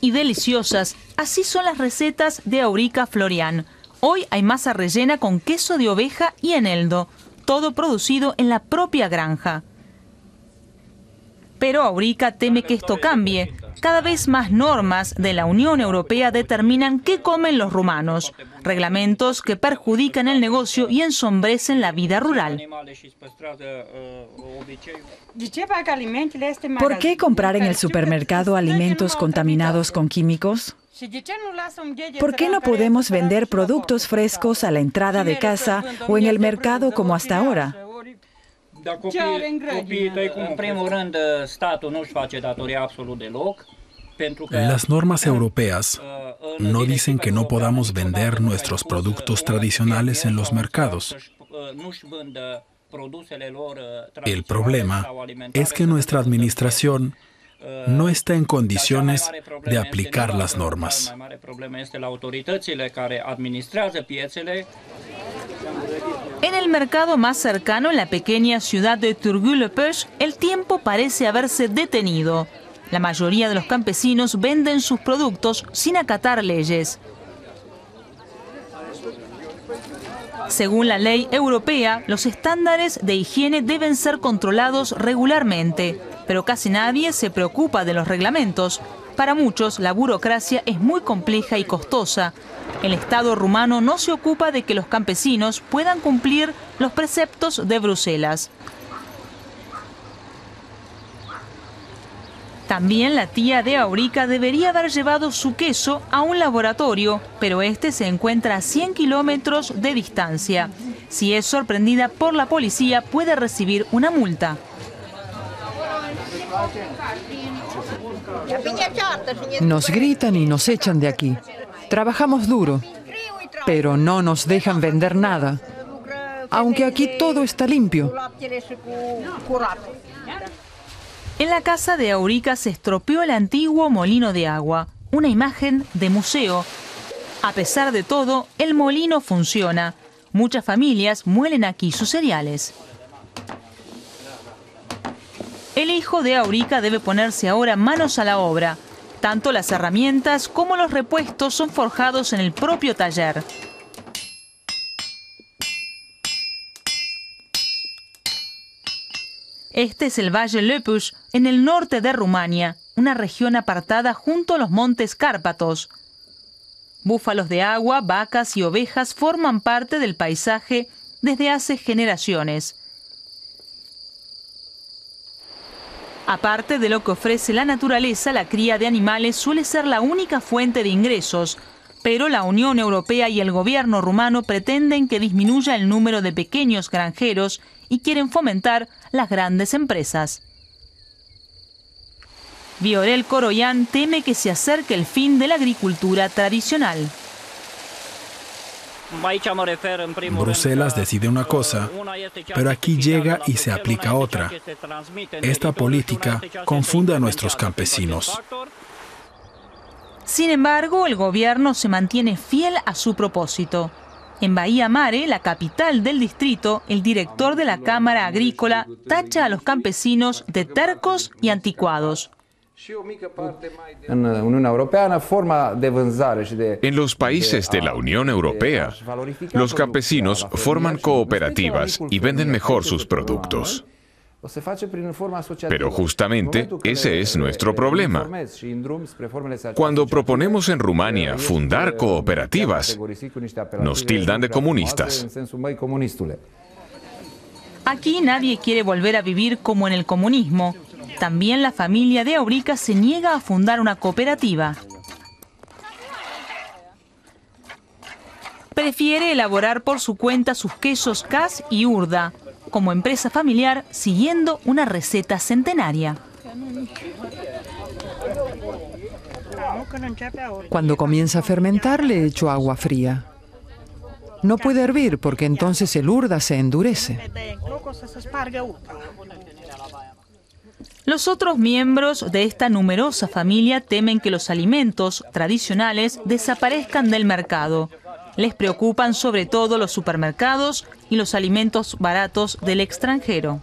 y deliciosas. Así son las recetas de Aurica Florian. Hoy hay masa rellena con queso de oveja y eneldo, todo producido en la propia granja. Pero Aurica teme que esto cambie. Cada vez más normas de la Unión Europea determinan qué comen los rumanos, reglamentos que perjudican el negocio y ensombrecen la vida rural. ¿Por qué comprar en el supermercado alimentos contaminados con químicos? ¿Por qué no podemos vender productos frescos a la entrada de casa o en el mercado como hasta ahora? Las normas europeas no dicen que no podamos vender nuestros productos tradicionales en los mercados. El problema es que nuestra administración no está en condiciones de aplicar las normas. En el mercado más cercano, en la pequeña ciudad de Turgu-le-Peuch, el tiempo parece haberse detenido. La mayoría de los campesinos venden sus productos sin acatar leyes. Según la ley europea, los estándares de higiene deben ser controlados regularmente, pero casi nadie se preocupa de los reglamentos. Para muchos, la burocracia es muy compleja y costosa. El Estado rumano no se ocupa de que los campesinos puedan cumplir los preceptos de Bruselas. También la tía de Aurica debería haber llevado su queso a un laboratorio, pero este se encuentra a 100 kilómetros de distancia. Si es sorprendida por la policía, puede recibir una multa. Nos gritan y nos echan de aquí. Trabajamos duro, pero no nos dejan vender nada. Aunque aquí todo está limpio. En la casa de Aurica se estropeó el antiguo molino de agua, una imagen de museo. A pesar de todo, el molino funciona. Muchas familias muelen aquí sus cereales. El hijo de Aurica debe ponerse ahora manos a la obra. Tanto las herramientas como los repuestos son forjados en el propio taller. Este es el Valle Lepus, en el norte de Rumania, una región apartada junto a los montes Cárpatos. Búfalos de agua, vacas y ovejas forman parte del paisaje desde hace generaciones. Aparte de lo que ofrece la naturaleza, la cría de animales suele ser la única fuente de ingresos, pero la Unión Europea y el gobierno rumano pretenden que disminuya el número de pequeños granjeros y quieren fomentar las grandes empresas. Viorel Coroyan teme que se acerque el fin de la agricultura tradicional. Bruselas decide una cosa, pero aquí llega y se aplica otra. Esta política confunde a nuestros campesinos. Sin embargo, el gobierno se mantiene fiel a su propósito. En Bahía Mare, la capital del distrito, el director de la Cámara Agrícola tacha a los campesinos de tercos y anticuados. En los países de la Unión Europea, los campesinos forman cooperativas y venden mejor sus productos. Pero justamente ese es nuestro problema. Cuando proponemos en Rumania fundar cooperativas, nos tildan de comunistas. Aquí nadie quiere volver a vivir como en el comunismo. También la familia de Aurica se niega a fundar una cooperativa. Prefiere elaborar por su cuenta sus quesos Cas y Urda, como empresa familiar siguiendo una receta centenaria. Cuando comienza a fermentar le echo agua fría. No puede hervir porque entonces el urda se endurece. Los otros miembros de esta numerosa familia temen que los alimentos tradicionales desaparezcan del mercado. Les preocupan sobre todo los supermercados y los alimentos baratos del extranjero.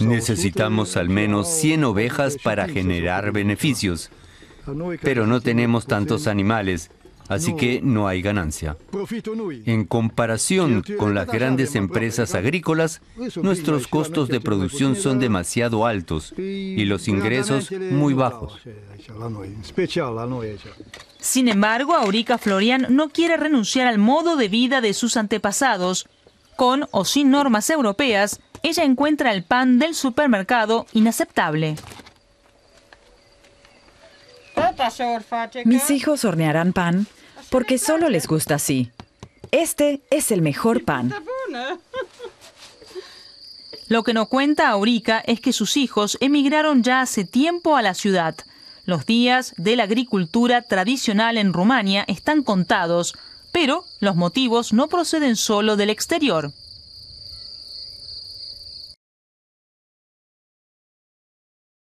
Necesitamos al menos 100 ovejas para generar beneficios, pero no tenemos tantos animales así que no hay ganancia. En comparación con las grandes empresas agrícolas, nuestros costos de producción son demasiado altos y los ingresos muy bajos. Sin embargo, Aurica Florian no quiere renunciar al modo de vida de sus antepasados. Con o sin normas europeas, ella encuentra el pan del supermercado inaceptable. Mis hijos hornearán pan porque solo les gusta así. Este es el mejor pan. Lo que no cuenta Aurica es que sus hijos emigraron ya hace tiempo a la ciudad. Los días de la agricultura tradicional en Rumania están contados, pero los motivos no proceden solo del exterior.